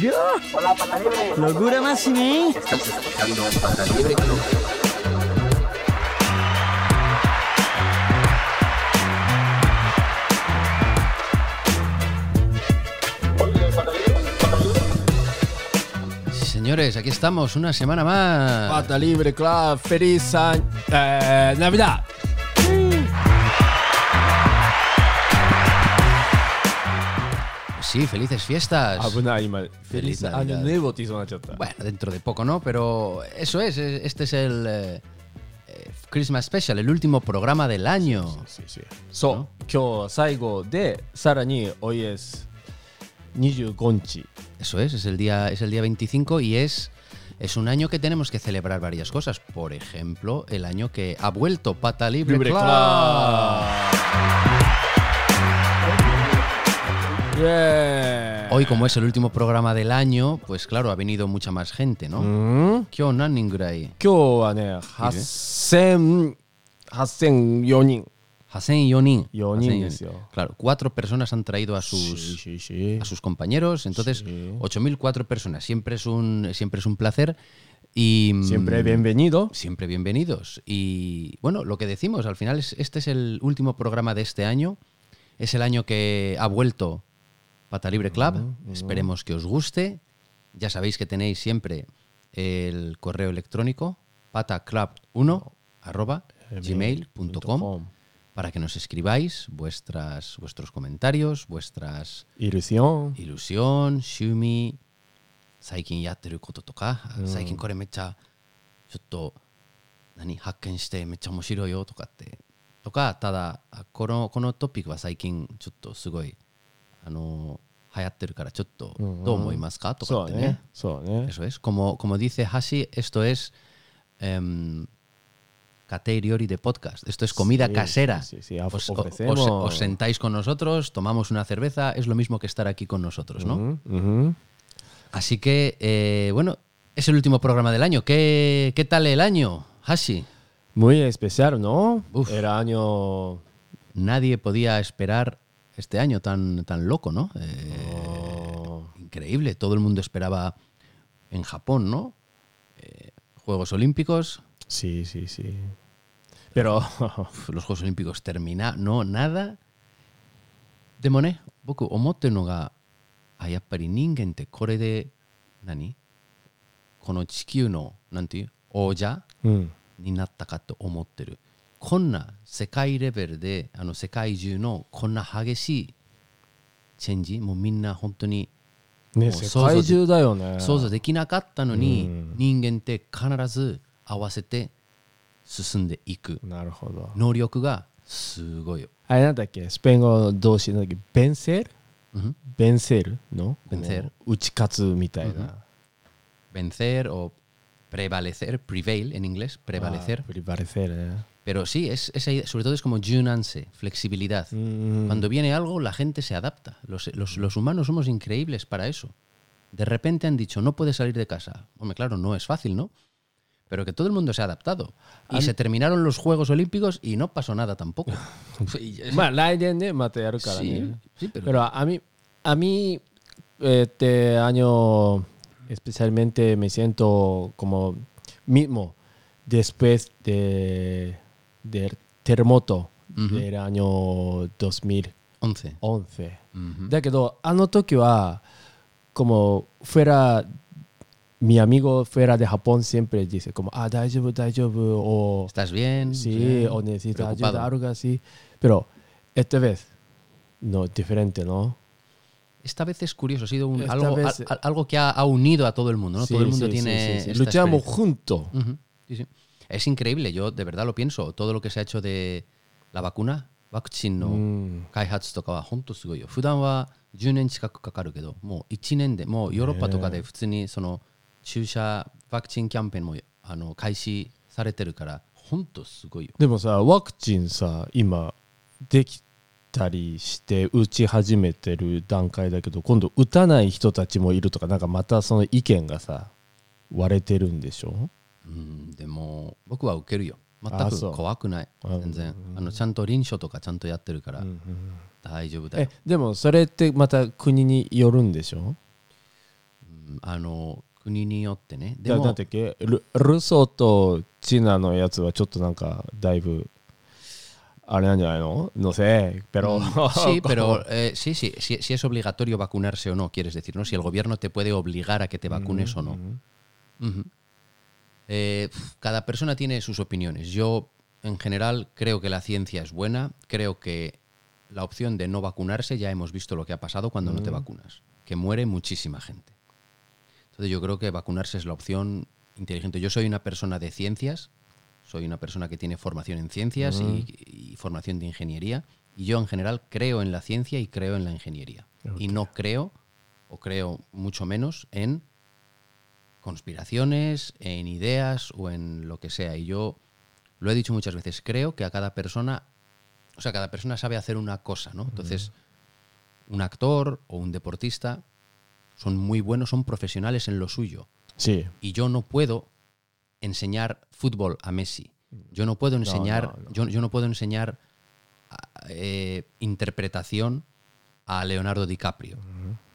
Yo, locura máxima. Estás escuchando Pata Libre Club. Sí, señores, aquí estamos, una semana más. Pata Libre Club, feliz año, eh, Navidad. sí, felices fiestas. Feliz, Feliz año nuevo, Bueno, dentro de poco, ¿no? Pero eso es, este es el eh, eh, Christmas Special, el último programa del año. Sí, sí. So, saigo de Sarani, hoy es Gonchi. Eso es, es el día, es el día 25 y es es un año que tenemos que celebrar varias cosas. Por ejemplo, el año que ha vuelto Pata Libre, Libre Club. Club. Yeah. Hoy, como es el último programa del año, pues claro, ha venido mucha más gente, ¿no? Mm. ¿Qué onda, Ningray? ¿Qué onda, Hasen. Hasen Yonin. Hasen Yonin. Yonin, Claro, cuatro personas han traído a sus, sí, sí, sí. A sus compañeros, entonces 8.004 personas. Siempre es, un, siempre es un placer. Y, mm, siempre bienvenido. Siempre bienvenidos. Y bueno, lo que decimos, al final es, este es el último programa de este año. Es el año que ha vuelto Pata Libre Club. Esperemos que os guste. Ya sabéis que tenéis siempre el correo electrónico pataclub1 arroba gmail.com para que nos escribáis vuestras, vuestros comentarios, vuestras イルシオン ilusión, shumi, 最近やってることとか、最近これめっちゃちょっと何発見してめっちゃ面白いよとかってとかただあこのこのトピックは最近ちょっとすごい あの流行ってるからちょっとどう思いますかとかってねそうねそうね Eso es. Como, como dice Hashi, esto es em, cateriori de podcast. Esto es comida Sí, casera. sí, sí, sí. Of- Os, o- ofrecemos- os- os sentáis con nosotros, tomamos una cerveza, es lo mismo que estar aquí con nosotros, ¿no? うんうん、 Así que, eh, bueno, es el último programa del año. ¿Qué, qué tal el año, Hashi? Muy especial, ¿no? Uf. El año. Nadie podía esperar este año tan, tan loco, ¿no? Eh, oh. Increíble, todo el mundo esperaba en Japón, ¿no? Eh, Juegos Olímpicos. Sí, sí, sí. Pero los Juegos Olímpicos termina, no, nada. De Monet, Boku, Omote no ga, Ayappari Ningen te core de, ¿nani? Kono Chikiu no, ¿nanti? Oya, mm. ni natta ka te omotte こんな世界レベルであの世界中のこんな激しいチェンジもうみんな本当にね、世界中だよね。想像できなかったのに、うん人間って必ず合わせて進んでいくなるほど。能力がすごいよ。あれなんだっけ？スペイン語動詞なんだっけ？ベンセール？うん？ベンセールの？Vencer こう打ち勝つみたいな。Vencer o prevalecer, prevail en inglés, prevalecer. あプリバレセールね。Pero sí, es, esa sobre todo es como Junanse, flexibilidad. Mm. Cuando viene algo, la gente se adapta. Los, los, humanos somos increíbles para eso. De repente han dicho, no puedes salir de casa. Hombre, claro, no es fácil, ¿no? Pero que todo el mundo se ha adaptado. Y se terminaron los Juegos Olímpicos y no pasó nada tampoco. sí, sí, pero... pero a mí, a mí este año especialmente me siento como mismo después de del terremoto uh -huh. del año 2011. 11. Uh -huh. Da que do, a no toque como fuera mi amigo fuera de Japón siempre dice como, ah, daijoubu, daijoubu, o... ¿Estás bien? Sí, bien, o necesitas ayuda, algo así. Pero esta vez, no, diferente, ¿no? Esta vez es curioso, ha sido un, algo, vez, a, algo, que ha, ha, unido a todo el mundo, ¿no? Sí, todo el mundo sí, tiene... Sí, esta Luchamos juntos. Uh -huh. Es increíble, yo de verdad lo pienso. Todo lo que se ha hecho de la vacuna, ワクチンのうん開発とかは本当すごいよ。普段は10年近くかかるけど、もう1年で、もうヨーロッパとかで普通にその注射ワクチンキャンペーンもあの開始されてるから、本当すごいよ。でもさワクチンさ今できたりして打ち始めてる段階だけど今度打たない人たちもいるとかなんかまたその意見がさ割れてるんでしょうん、でも僕は受けるよ。全く怖くない。うん。全然。あのちゃんと臨床とかちゃんとやってるから。うんうん。大丈夫だよ。えでもそれってまた国によるんでしょ？うんあの国によってね。でもてっけ？ルルソとチナのやつはちょっとなんかだいぶあれなんじゃないの？のせ？pero Sí, pero eh, sí, sí, si, si es obligatorio vacunarse o no, quieres decir, ¿no? Si el gobierno te puede obligar a que te vacunes o no. Ujú. Eh, cada persona tiene sus opiniones. Yo, en general, creo que la ciencia es buena. Creo que la opción de no vacunarse, ya hemos visto lo que ha pasado cuando no te vacunas, que muere muchísima gente. Entonces yo creo que vacunarse es la opción inteligente. Yo soy una persona de ciencias, soy una persona que tiene formación en ciencias y, y formación de ingeniería, y yo en general creo en la ciencia y creo en la ingeniería. Y no creo, o creo mucho menos, en conspiraciones, en ideas o en lo que sea. Y yo lo he dicho muchas veces, creo que a cada persona, o sea, cada persona sabe hacer una cosa, ¿no? Entonces, un actor o un deportista son muy buenos, son profesionales en lo suyo. Sí. Y yo no puedo enseñar fútbol a Messi. Yo no puedo enseñar, no, no. Yo, yo no puedo enseñar ah, eh, interpretación a Leonardo DiCaprio.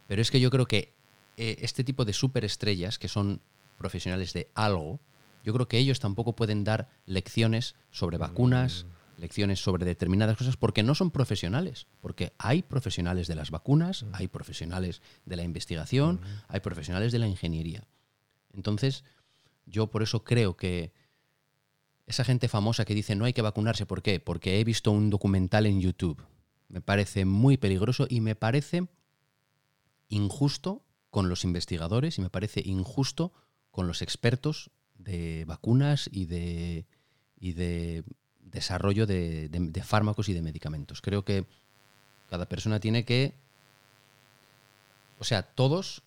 Pero es que yo creo que eh, este tipo de superestrellas que son profesionales de algo, yo creo que ellos tampoco pueden dar lecciones sobre vacunas, lecciones sobre determinadas cosas, porque no son profesionales. Porque hay profesionales de las vacunas, hay profesionales de la investigación, hay profesionales de la ingeniería. Entonces, yo por eso creo que esa gente famosa que dice no hay que vacunarse, ¿por qué? Porque he visto un documental en YouTube. Me parece muy peligroso y me parece injusto con los investigadores y me parece injusto con los expertos de vacunas y de, y de desarrollo de, de- de fármacos y de medicamentos. Creo que cada persona tiene que... O sea, todos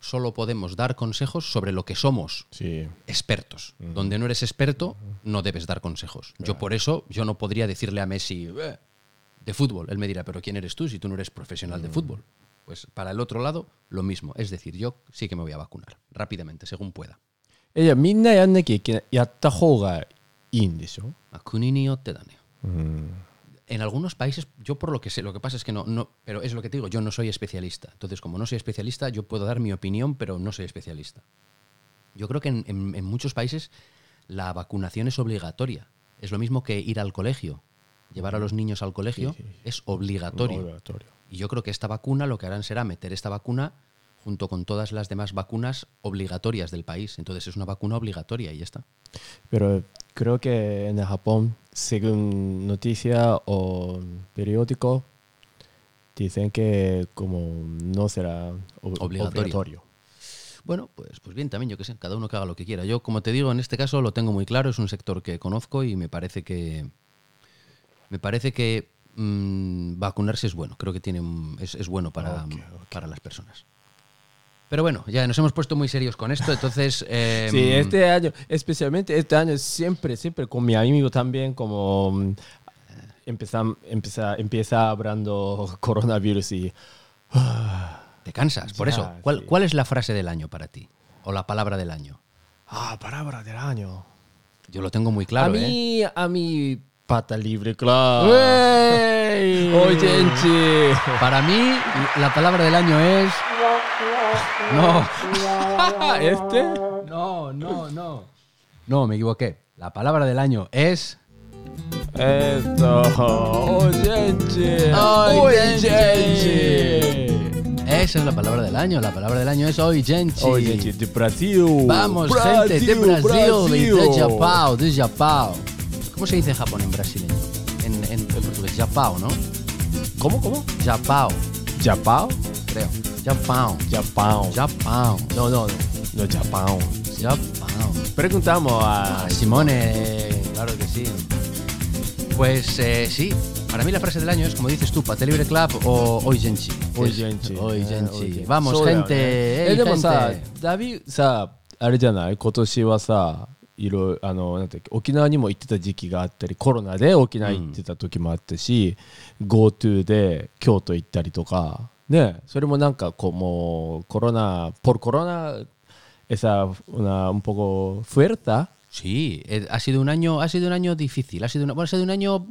solo podemos dar consejos sobre lo que somos Sí. expertos. Donde no eres experto, no debes dar consejos. Yo por eso, yo no podría decirle a Messi "Eh, de fútbol. Él me dirá, pero ¿quién eres tú si tú no eres profesional de fútbol? Pues para el otro lado, lo mismo. Es decir, yo sí que me voy a vacunar rápidamente, según pueda. Ella, minna en algunos países, yo por lo que sé, lo que pasa es que no, no, pero es lo que te digo, yo no soy especialista. Entonces, como no soy especialista, yo puedo dar mi opinión, pero no soy especialista. Yo creo que en muchos países la vacunación es obligatoria. Es lo mismo que ir al colegio. Llevar a los niños al colegio Sí, sí, sí. es obligatorio. Obligatorio. Y yo creo que esta vacuna lo que harán será meter esta vacuna junto con todas las demás vacunas obligatorias del país. Entonces es una vacuna obligatoria y ya está. Pero creo que en Japón, según noticia o periódico, dicen que como no será ob- Obligatorio. obligatorio. Bueno, pues, pues bien, también yo que sé, cada uno que haga lo que quiera. Yo, como te digo, en este caso lo tengo muy claro, es un sector que conozco y me parece que. Me parece que mm, vacunarse es bueno. Creo que tiene un- es, es bueno para, Ok, ok. para las personas. Pero bueno, ya nos hemos puesto muy serios con esto, entonces. eh, Sí, este año, especialmente este año, siempre, siempre con mi amigo también, como mm, empieza, empieza, empieza hablando coronavirus y Te cansas, por Ya, eso. ¿Cuál, sí. ¿Cuál es la frase del año para ti? O la palabra del año. ah, palabra del año. Yo lo tengo muy claro, a ¿eh? mí, a mí, pata libre, claro. ¡Ey! Oye, gente. Para mí, la palabra del año es. No. ¿Este? No, no, no. No, me equivoqué. La palabra del año es. Esto. Oyente. Oyente. Esa es la palabra del año. La palabra del año es hoy, gente. Oyente de Brasil. Vamos, gente de Brasil, y de Japão, de Japão. ¿Cómo se dice Japón en brasileño? En, en, en portugués, Japão, ¿no? ¿Cómo, cómo? Japão, Japão? creo. Japão. Japão. Japão. No, no, no. No, Japão. Japão. Preguntamos a Ah, Simone, claro que sí. Pues eh, sí, para mí la frase del año es, como dices tú, Pate Libre Club o Hoy Genchi. Hoy Es- Genchi. Hoy ね Genchi. おい Vamos, そうだよ gente. ね hey, えでもさ gente. ダビさあれじゃない今年はさ いろいろあのなんていうか沖縄にも行ってた時期があったりコロナで沖縄行ってた時もあったし、GoTo で京都行ったりとかねそれもなんかこうもうコロナ por corona esa una un poco fuerza Sí, eh, ha sido un año, ha sido un año difícil, ha sido una- bueno, ha sido un año,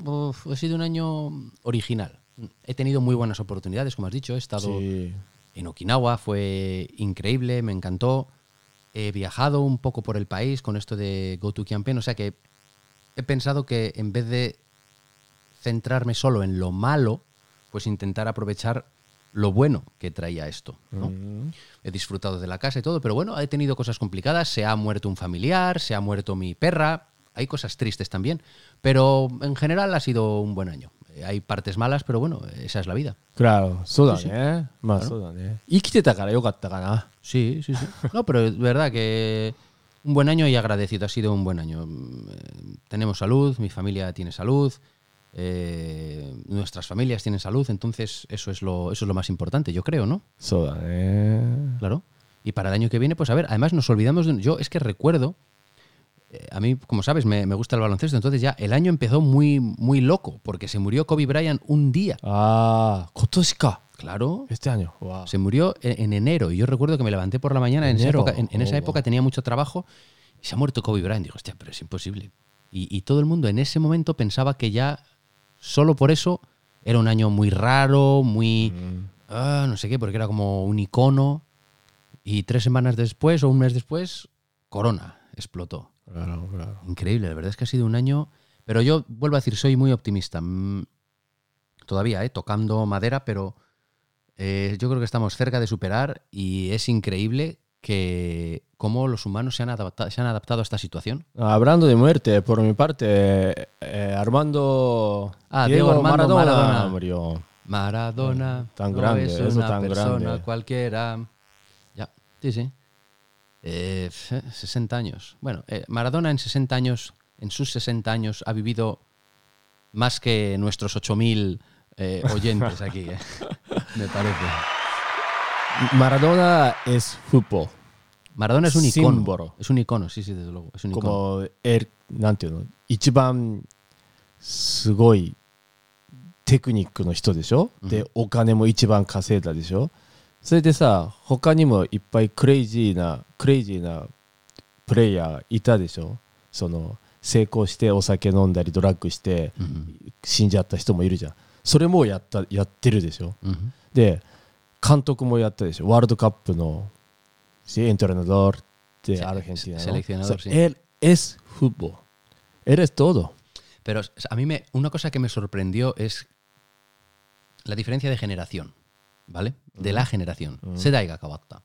ha sido un año original. He tenido muy buenas oportunidades, como has dicho, he estado Sí. en Okinawa, fue increíble, me encantó. He viajado un poco por el país con esto de Go to Campaign, o sea que he pensado que en vez de centrarme solo en lo malo, pues intentar aprovechar lo bueno que traía esto. ¿no? He disfrutado de la casa y todo, pero bueno, he tenido cosas complicadas. Se ha muerto un familiar, se ha muerto mi perra. Hay cosas tristes también, pero en general ha sido un buen año hay partes malas, pero bueno, esa es la vida. Claro, sudan, sí, sí. ¿eh? Más claro. sudan, ¿eh? Y Sí, sí, sí. No, pero es verdad que un buen año y agradecido, ha sido un buen año. Mm, tenemos salud, mi familia tiene salud, eh, nuestras familias tienen salud, entonces eso es lo, eso es lo más importante, yo creo, ¿no? Sudan, ¿eh? Claro. Y para el año que viene, pues a ver, además nos olvidamos de... Yo es que recuerdo eh, a mí, como sabes, me, gusta el baloncesto. Entonces ya el año empezó muy, muy loco, porque se murió Kobe Bryant un día. Ah, Kotoshika. Claro. Este año. Se murió e, en, enero. Y yo recuerdo que me levanté por la mañana. En esa, época, en, esa oh, época tenía mucho trabajo. Y se ha muerto Kobe Bryant. Digo, hostia, pero es imposible. Y, todo el mundo en ese momento pensaba que ya solo por eso era un año muy raro, muy. Mm. Ah, no sé qué, porque era como un icono. Y tres semanas después o un mes después, corona explotó. Claro, claro. Increíble, la verdad es que ha sido un año. Pero yo vuelvo a decir, soy muy optimista. Mm, Todavía, ¿eh? tocando madera, pero eh, yo creo que estamos cerca de superar y es increíble que cómo los humanos se han, adapta- se han adaptado a esta situación. Hablando de muerte, por mi parte, eh, Armando. Ah, Diego Armando Maradona. murió. Maradona Tan no grande, es una tan persona grande. cualquiera. Ya, sí, sí. Eh, f- 60 años. Bueno, eh, Maradona en 60 años, en sus 60 años, ha vivido más que nuestros 8.000 eh, oyentes aquí, eh, me parece. Maradona es fútbol. Maradona es un icono. Símbolo. Es un icono, sí, sí, desde luego. Es un icono. como el,なんていうの一番すごいテクニックの人でしょ、でお金も一番稼いだでしょ それでさ他にもいっぱいクレイジーなクレイジーなプレイヤーいたでしょ？その成功してお酒飲んだりドラッグして死んじゃった人もいるじゃん。それもやっ,たやってるでしょ、う、で監督もやったでしょ？ワールドカップのエントラナドールってアルゼンチナの。エルエスフッボエルエストード Pero a mí me, una cosa que me sorprendió es la diferencia de generación. ¿vale? De la generación. Sedai ga kawatta.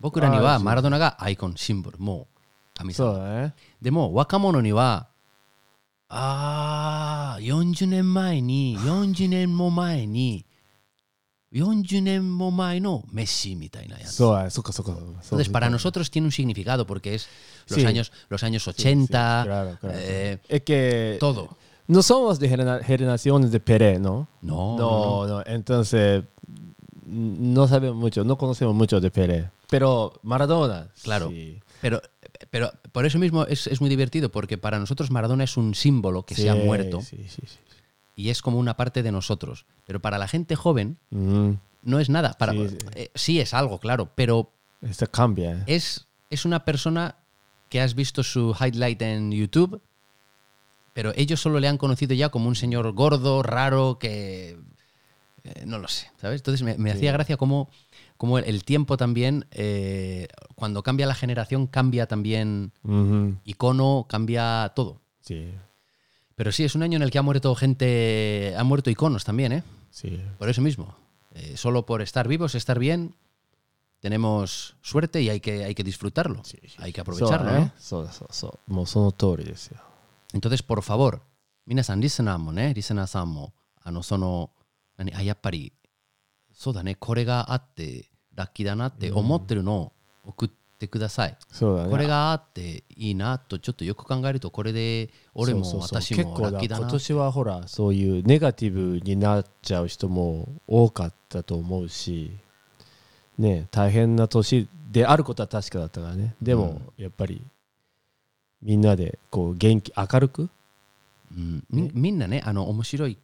Boku ra ni Ah, wa sí. Maradona ga icon symbol, mo kami そうだねでも若者にはああ40年前に40年も前に40年も前のメッシみたいなやつ。そうだねそっかそっかそう Entonces, para nosotros tiene un significado porque es los, Sí. años, los años Sí, 80, sí, claro, claro. eh, es que todo. no somos de genera- generaciones de Pelé ¿no? No, no, no, entonces no sabemos mucho, no conocemos mucho de Pelé. Pero Maradona, Claro. sí. Pero, pero por eso mismo es, es muy divertido, porque para nosotros Maradona es un símbolo que se ha muerto Sí, sí, sí. y es como una parte de nosotros. Pero para la gente joven Mm, no es nada. Para, eh, sí es algo, claro, pero esto cambia. ¿eh? es, es una persona que has visto su highlight en YouTube, pero ellos solo le han conocido ya como un señor gordo, raro, que... Eh, no lo sé, ¿sabes? Entonces me, me hacía gracia cómo, cómo el, tiempo también, eh, cuando cambia la generación, cambia también icono, cambia todo. Sí. Pero sí, es un año en el que ha muerto gente, ha muerto iconos también, ¿eh? Sí. Por eso mismo. Eh, solo por estar vivos, estar bien, tenemos suerte y hay que, hay que disfrutarlo. Sí. Hay que aprovecharlo, so, ¿eh? So, so, Entonces, por favor, minasan, listen a mon, eh, a samo, no sono 何、あ、やっぱり、そうだね、これがあって、ラッキーだなって思ってるのを送ってください。そうだね。これがあっていいなと、ちょっとよく考えると、これで俺もそうそうそう私も結構だラッキーだな今。年はほらそういうネガティブになっちゃう人も多かったと思うしね大変な年であることは確かだったからねでも、やっぱりみんなでこう元気明るく？うんみみんなね、あの面白い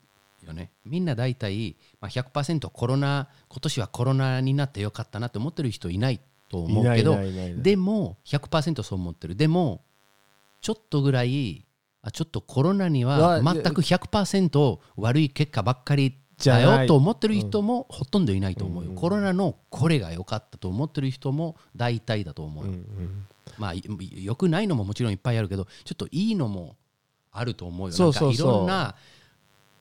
よね。みんな大体、まあ、100%コロナ、今年はコロナになってよかったなって思ってる人いないと思うけどでも100%そう思ってる。でも、ちょっとぐらいあちょっとコロナにうはわ全く100%悪い結果ばっかりだよと思ってる人もほとんどいないと思うよ、うん。コロナのこれが良かったと思ってる人も大体だと思うよ、うんうんまあい良くないのももちろんいっぱいあるけどちょっといいのもあると思うよ。なんかいろんな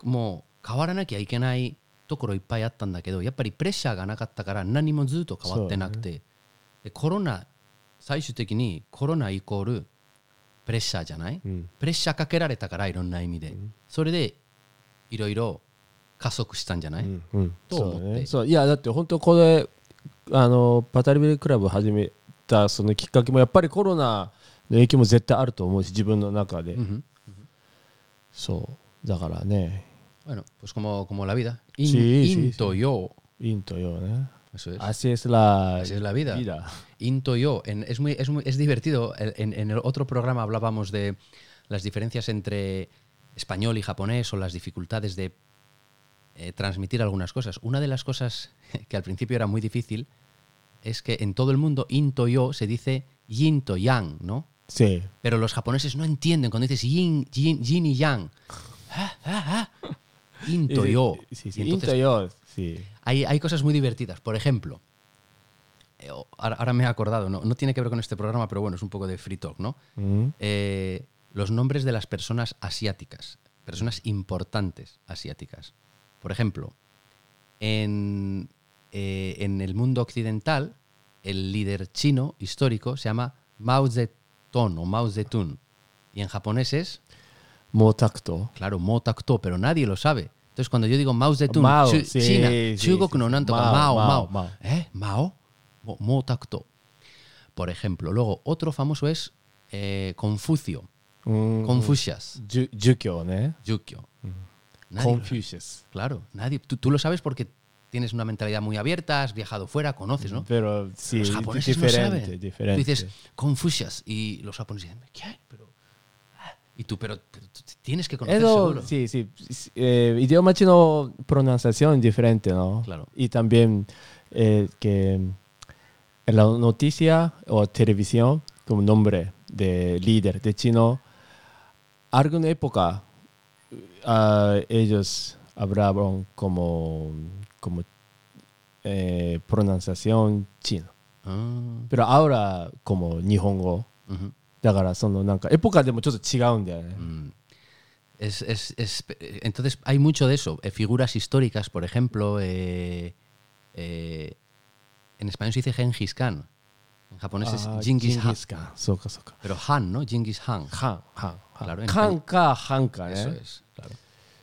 もう変わらなきゃいけないところいっぱいあったんだけどやっぱりプレッシャーがなかったから何もずっと変わってなくて、でコロナ最終的にコロナイコールプレッシャーじゃない、うん。プレッシャーかけられたからいろんな意味で、それでいろいろ加速したんじゃない、うんうん。と思って。そうね。そう。いやだって本当これあのパタリベルクラブ始めたそのきっかけもやっぱりコロナの影響も絶対あると思うし自分の中で、Ujú. そう。だからね Bueno, pues como, como la vida. In, sí, into sí, yo. Into yo, ¿eh? Eso es. Así es la, Así es la vida. vida. Into yo. Es, muy, es, muy, es, divertido. En, en el otro programa hablábamos de las diferencias entre español y japonés o las dificultades de eh, transmitir algunas cosas. Una de las cosas que al principio era muy difícil es que en todo el mundo into yo se dice yin to yang, ¿no? Sí. Pero los japoneses no entienden cuando dices yin, yin, yin y yang. Ah, ah, ah. Into yo. sí, Y sí, entonces- into yo sí hay, hay cosas muy divertidas. Por ejemplo, eh, ahora, ahora me he acordado, ¿no? no tiene que ver con este programa, pero bueno, es un poco de free talk, ¿no? Mm. Eh, los nombres de las personas asiáticas, personas importantes asiáticas. Por ejemplo, en, eh, en el mundo occidental, el líder chino histórico se llama Mao Zedong o Mao Zedong. Y en japonés es, Motacto. Claro, Motacto, pero nadie lo sabe. Entonces, cuando yo digo Mao Zedong, Mao, sí, China, sí, Chugo sí, Mao, Mao, Mao, Mao. ¿Eh? Mao, Motacto. Por ejemplo, luego otro famoso es eh, Confucio. Mm, Confucius. Yukyo, ¿eh? Yukyo. Confucius. Claro, nadie. Tú, lo sabes porque tienes una mentalidad muy abierta, has viajado fuera, conoces, ¿no? Pero sí, los japoneses diferente, no saben. Diferente. Tú dices Confucius y los japoneses dicen, ¿qué? Pero y tú, pero, pero tú tienes que conocer Eso, seguro. sí, sí. Eh, idioma chino, pronunciación diferente, ¿no? Claro. Y también eh, que en la noticia o televisión, como nombre de líder de chino, alguna época ah, ellos hablaban como, como eh, pronunciación chino. Ah, Pero ahora como nihongo. だからそのなんかエポカでもちょっと違うんだよね。Mm. Es, es- es- eh, entonces hay mucho de eso. Eh, figuras históricas, por ejemplo, eh, eh, en español se dice Genghis Khan. En japonés es あー Genghis ジン Han. ギスカン。そうかそうか。Pero Han, ¿no? Genghis Han. ハン、ハン、ハ Claro, ン。en カンか、ハンか Eso ね。es, claro.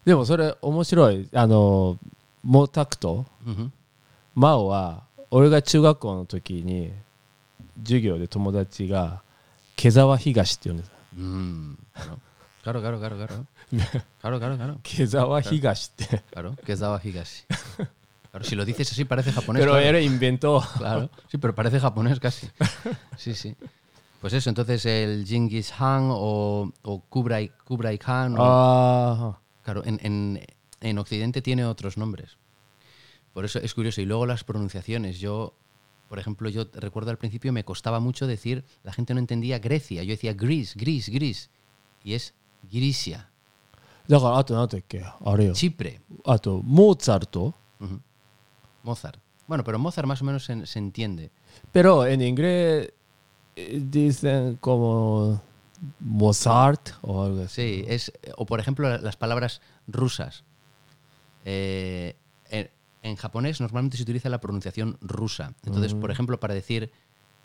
でもそれ面白い。あの、モタクト、Ujú. マオは、俺が中学校の時に、授業で友達が、毛沢東って呼んでた。 Mm, claro. Claro, claro, claro, claro. Claro, claro, claro. 毛沢東って。 Claro, que es Daba Higashi. Claro, si lo dices así parece japonés. Pero claro. él inventó. Claro, sí, pero parece japonés casi. Sí, sí. Pues eso, entonces el Genghis Han o, o Kublai, Kublai Khan. o- あ claro, en, en- en Occidente tiene otros nombres. Por eso es curioso. Y luego las pronunciaciones. Yo, por ejemplo, yo recuerdo al principio me costaba mucho decir, la gente no entendía Grecia, yo decía gris, gris, gris, y es Grisia. Chipre. Mozart. Uh -huh. Mozart. Bueno, pero Mozart más o menos se, entiende. Pero en inglés eh, dicen como Mozart o algo así. Sí, es, o por ejemplo las palabras rusas. Eh, en japonés normalmente se utiliza la pronunciación rusa. Entonces, por ejemplo, para decir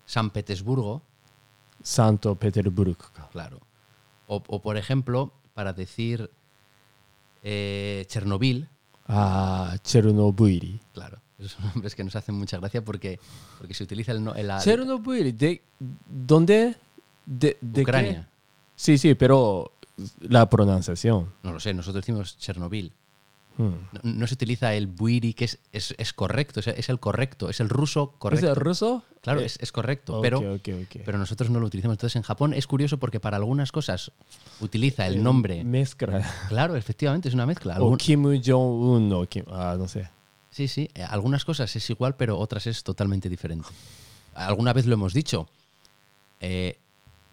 San Petersburgo, Santo Petersburgo. claro. O, o, por ejemplo, para decir eh, Chernobyl, Ah, Chernobyl. claro. Esos nombres que nos hacen mucha gracia porque, porque se utiliza el, el- la- Chernobyl, ¿de dónde? De, de Ucrania. qué? Sí, sí, pero la pronunciación. No lo sé, nosotros decimos Chernobyl. Mm. No, se utiliza el buiri, que es, es, correcto, es, el correcto, es el ruso correcto. ¿Es el ruso? Claro, eh. es, correcto, pero, pero nosotros no lo utilizamos. Entonces en Japón es curioso porque para algunas cosas utiliza el eh, nombre. Mezcla. Claro, efectivamente, es una mezcla. Algún... O Kim Jong-un, o Kim... ah, no sé. Sí, sí, eh, algunas cosas es igual, pero otras es totalmente diferente. Alguna vez lo hemos dicho. Eh,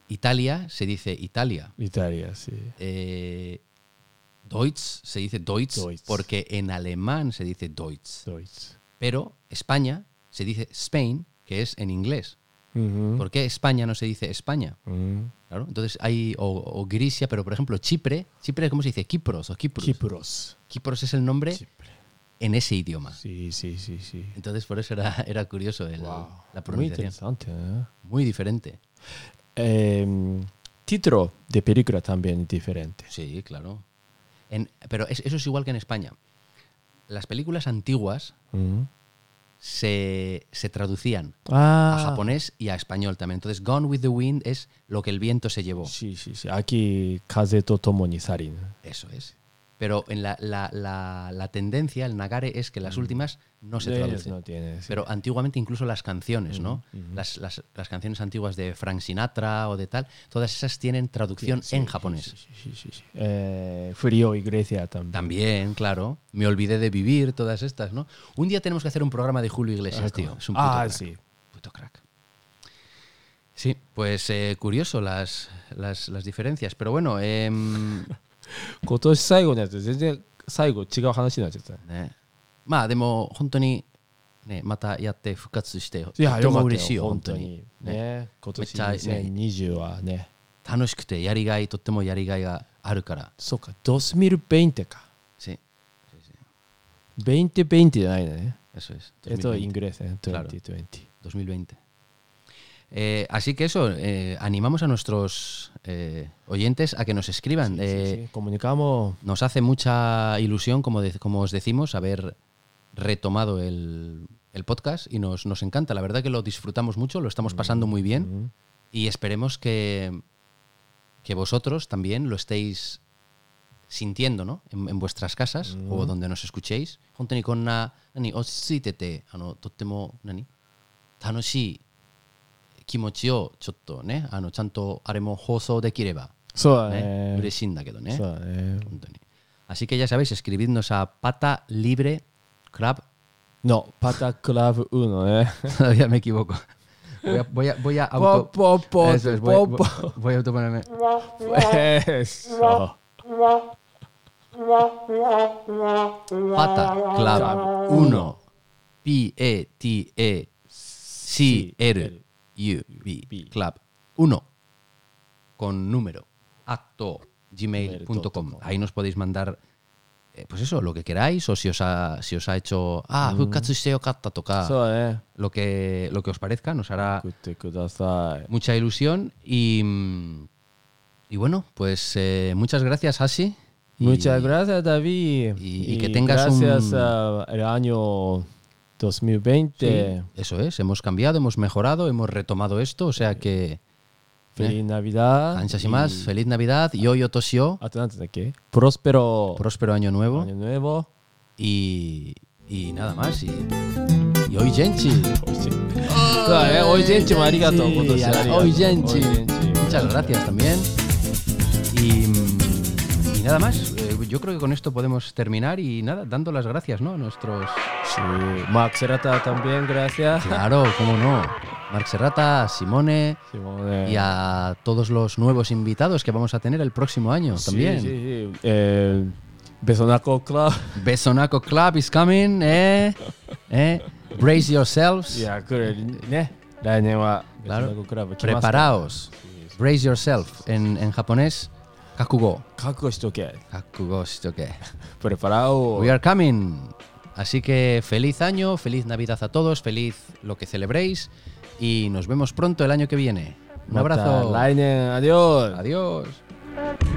Italia se dice Italia. Italia, sí. Deutsch se dice Deutsch, Deutsch, porque en alemán se dice Deutsch. Deutsch. Pero España se dice Spain, que es en inglés. Uh -huh. ¿Por qué España no se dice España? Uh -huh. claro, entonces hay o, o, Grisia, pero por ejemplo Chipre, Chipre ¿cómo se dice? Kipros o Kipros. Kipros. Kipros es el nombre Chipre. en ese idioma. Sí, sí, sí, sí. Entonces por eso era, era curioso el, wow. la pronunciación. Muy interesante. ¿eh? Muy diferente. Eh, título de película también diferente. Sí, claro. En, pero eso es igual que en España. Las películas antiguas mm. se, se, traducían a ah. japonés y a español también. Entonces, Gone with the Wind es lo que el viento se llevó. Sí, sí, sí. Aquí, Kaze to Tomo. Eso es. Pero en la, la- la- la tendencia, el nagare, es que las últimas no se traducen. no tienen, sí. Pero antiguamente incluso las canciones, ¿no? las, las- las canciones antiguas de Frank Sinatra o de tal, todas esas tienen traducción Sí, en sí, japonés. sí, sí, sí, sí. Eh, Frío Iglesia también. También, claro. Me olvidé de vivir, todas estas, ¿no? Un día tenemos que hacer un programa de Julio Iglesias, tío. Es un puto ah, crack. sí. Puto crack. Sí, pues eh, curioso las, las, las diferencias. Pero bueno, em, 今年最後のやつ全然最後違う話になっちゃったね。ね、まあでも本当に、ね、またやって復活していやよか嬉しいよよ本当に。に。ね。ね。今年めっちゃね。2020はね。楽しくてやりがいとってもやりがいがあるから。そうか2020か。sí 2020じゃないのね。eso es えっと 2020. イングレスね。Claro. 2020 2020. Eh, así que eso, eh, animamos a nuestros eh, oyentes a que nos escriban. Sí. Comunicamos. Nos hace mucha ilusión, como, os decimos, haber retomado el, podcast y nos, encanta. La verdad que lo disfrutamos mucho, lo estamos pasando mm, muy bien mm. y esperemos que, que vosotros también lo estéis sintiendo, ¿no? En, vuestras casas o mm. donde nos escuchéis. Honte ni con na, nani, os ano, 気持ちをちょっとねあのちゃんとあれも放送できれば、そうだねね嬉しいんだけどね。そうだね Anthony. Así que ya sabéis, escribidnos a pata libre club. のパタクラブウーのね Todavía me equivoco. Voy a, voy a, voy a ポ auto. ポポ Eso es, voy, ポポ voy- a autoponerme. そう Pata club 1. P UB Club 1 con número acto gmail.com. Ahí nos podéis mandar eh, pues eso, lo que queráis, o si os ha, si os ha hecho. Ah, mm. Eh. lo, que, lo que os parezca, nos hará eh. mucha ilusión. Y, y bueno, pues muchas gracias, Asi. Muchas gracias, David. Y, que tengas gracias un. Gracias al año 2020. Sí, eso es, hemos cambiado, hemos mejorado, hemos retomado esto, o sea que... Feliz eh, Navidad. Anchas y, más, feliz Navidad. Yo, yo, tosio. ¿de qué? Próspero. Próspero año nuevo. Año nuevo. Y, y nada más. Y, y hoy, Genchi. hoy, ¿eh? Genchi, marigato. Hoy, Genchi. Muchas gracias también. Y, y nada más yo creo que con esto podemos terminar y nada, dando las gracias, ¿no? A nuestros. Sí, Max Serrata también, gracias. Claro, cómo no. Marc Serrata, a Simone, y a todos los nuevos invitados que vamos a tener el próximo año también. Sí, sí. Eh, Besonaco Club. Besonaco Club is coming, eh. eh. Brace yourselves. Yeah, eh, claro. Preparaos. Brace yourself en, en japonés. kakugo. 覚悟しとけ。 Kakugo shitoke. Preparado. We are coming. Así que feliz año, feliz Navidad a todos, feliz lo que celebréis y nos vemos pronto el año que viene. Un また abrazo. 来年、アディオス Adiós.